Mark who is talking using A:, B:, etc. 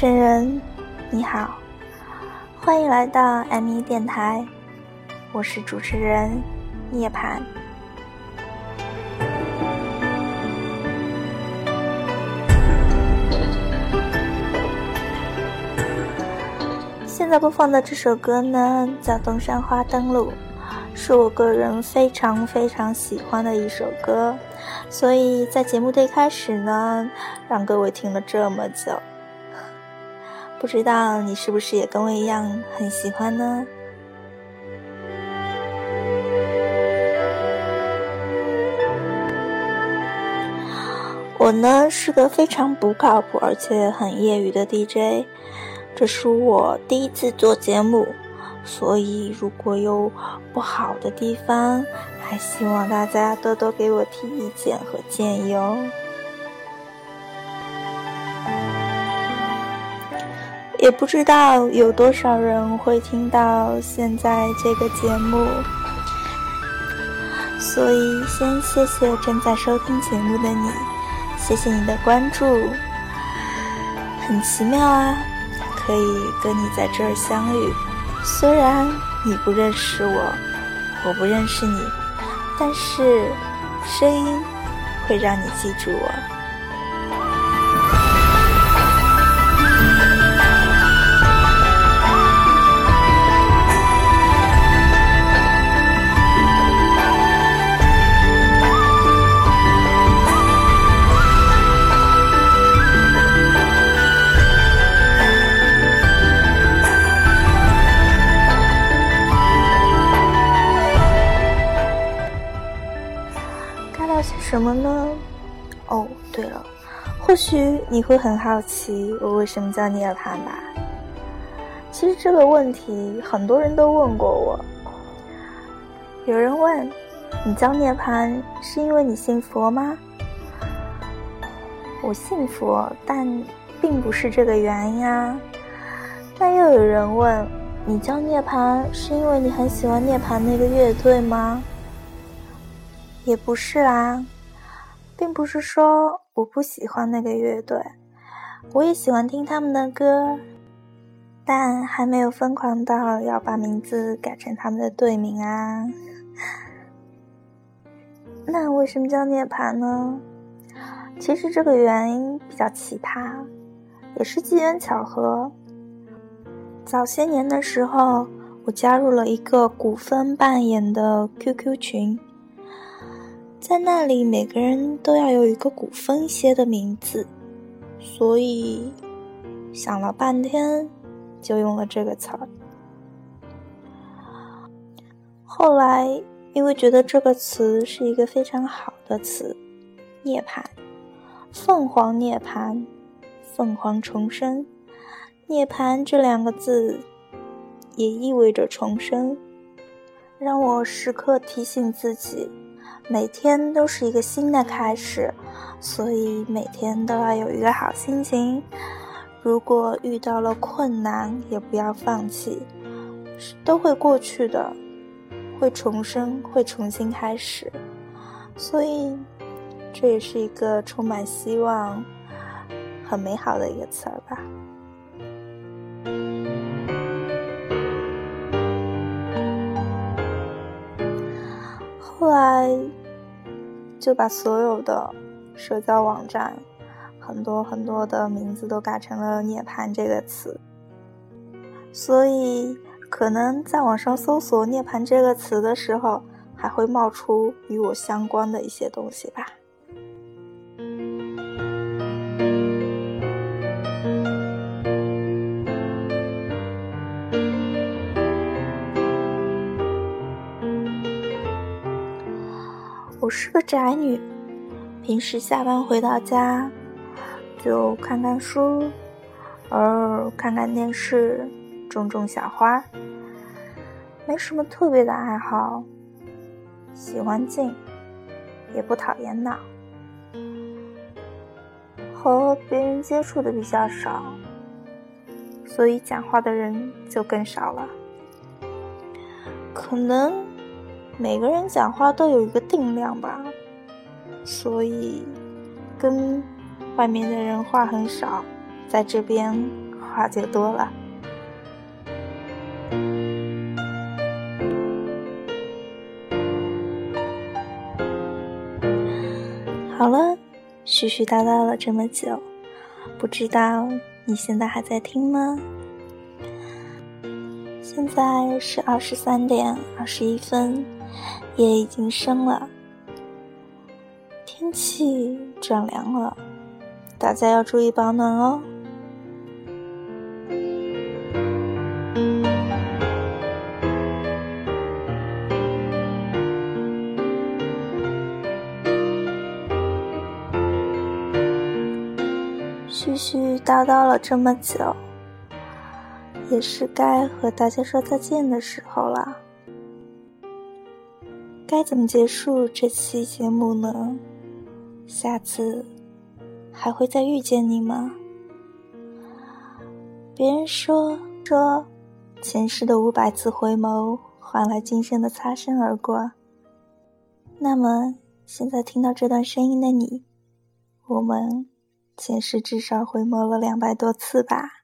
A: 生人，你好，欢迎来到 M 一电台，我是主持人涅槃。现在播放的这首歌呢，叫《东山花灯路》，是我个人非常非常喜欢的一首歌，所以在节目的一开始呢，让各位听了这么久。不知道你是不是也跟我一样很喜欢呢？我呢是个非常不靠谱而且很业余的 DJ，这是我第一次做节目，所以如果有不好的地方，还希望大家多多给我提意见和建议哦。也不知道有多少人会听到现在这个节目，所以先谢谢正在收听节目的你，谢谢你的关注，很奇妙啊，可以跟你在这儿相遇。虽然你不认识我，我不认识你，但是声音会让你记住我。或许你会很好奇我为什么叫涅槃吧？其实这个问题很多人都问过我。有人问你叫涅槃是因为你信佛吗？我信佛，但并不是这个原因啊。那又有人问你叫涅槃是因为你很喜欢涅槃那个乐队吗？也不是啊。并不是说我不喜欢那个乐队，我也喜欢听他们的歌，但还没有疯狂到要把名字改成他们的队名啊。那为什么叫涅槃呢？其实这个原因比较奇葩，也是机缘巧合。早些年的时候，我加入了一个古风扮演的 QQ 群。在那里，每个人都要有一个古风一些的名字，所以想了半天，就用了这个词儿。后来，因为觉得这个词是一个非常好的词，涅槃，凤凰涅槃，凤凰重生，涅槃这两个字也意味着重生，让我时刻提醒自己。每天都是一个新的开始，所以每天都要有一个好心情。如果遇到了困难，也不要放弃，都会过去的，会重生，会重新开始。所以，这也是一个充满希望、很美好的一个词儿吧。后来。就把所有的社交网站，很多很多的名字都改成了“涅槃”这个词，所以可能在网上搜索“涅槃”这个词的时候，还会冒出与我相关的一些东西吧。是个宅女，平时下班回到家就看看书，偶尔看看电视，种种小花，没什么特别的爱好。喜欢静，也不讨厌闹，和别人接触的比较少，所以讲话的人就更少了。可能。每个人讲话都有一个定量吧，所以跟外面的人话很少，在这边话就多了。好了，絮絮叨叨了这么久，不知道你现在还在听吗？现在是二十三点二十一分，夜已经深了，天气转凉了，大家要注意保暖哦。絮絮叨叨了这么久，也是该和大家说再见的时候了。该怎么结束这期节目呢？下次还会再遇见你吗？别人说说，前世的五百次回眸换来今生的擦身而过。那么，现在听到这段声音的你，我们。前世至少回眸了两百多次吧。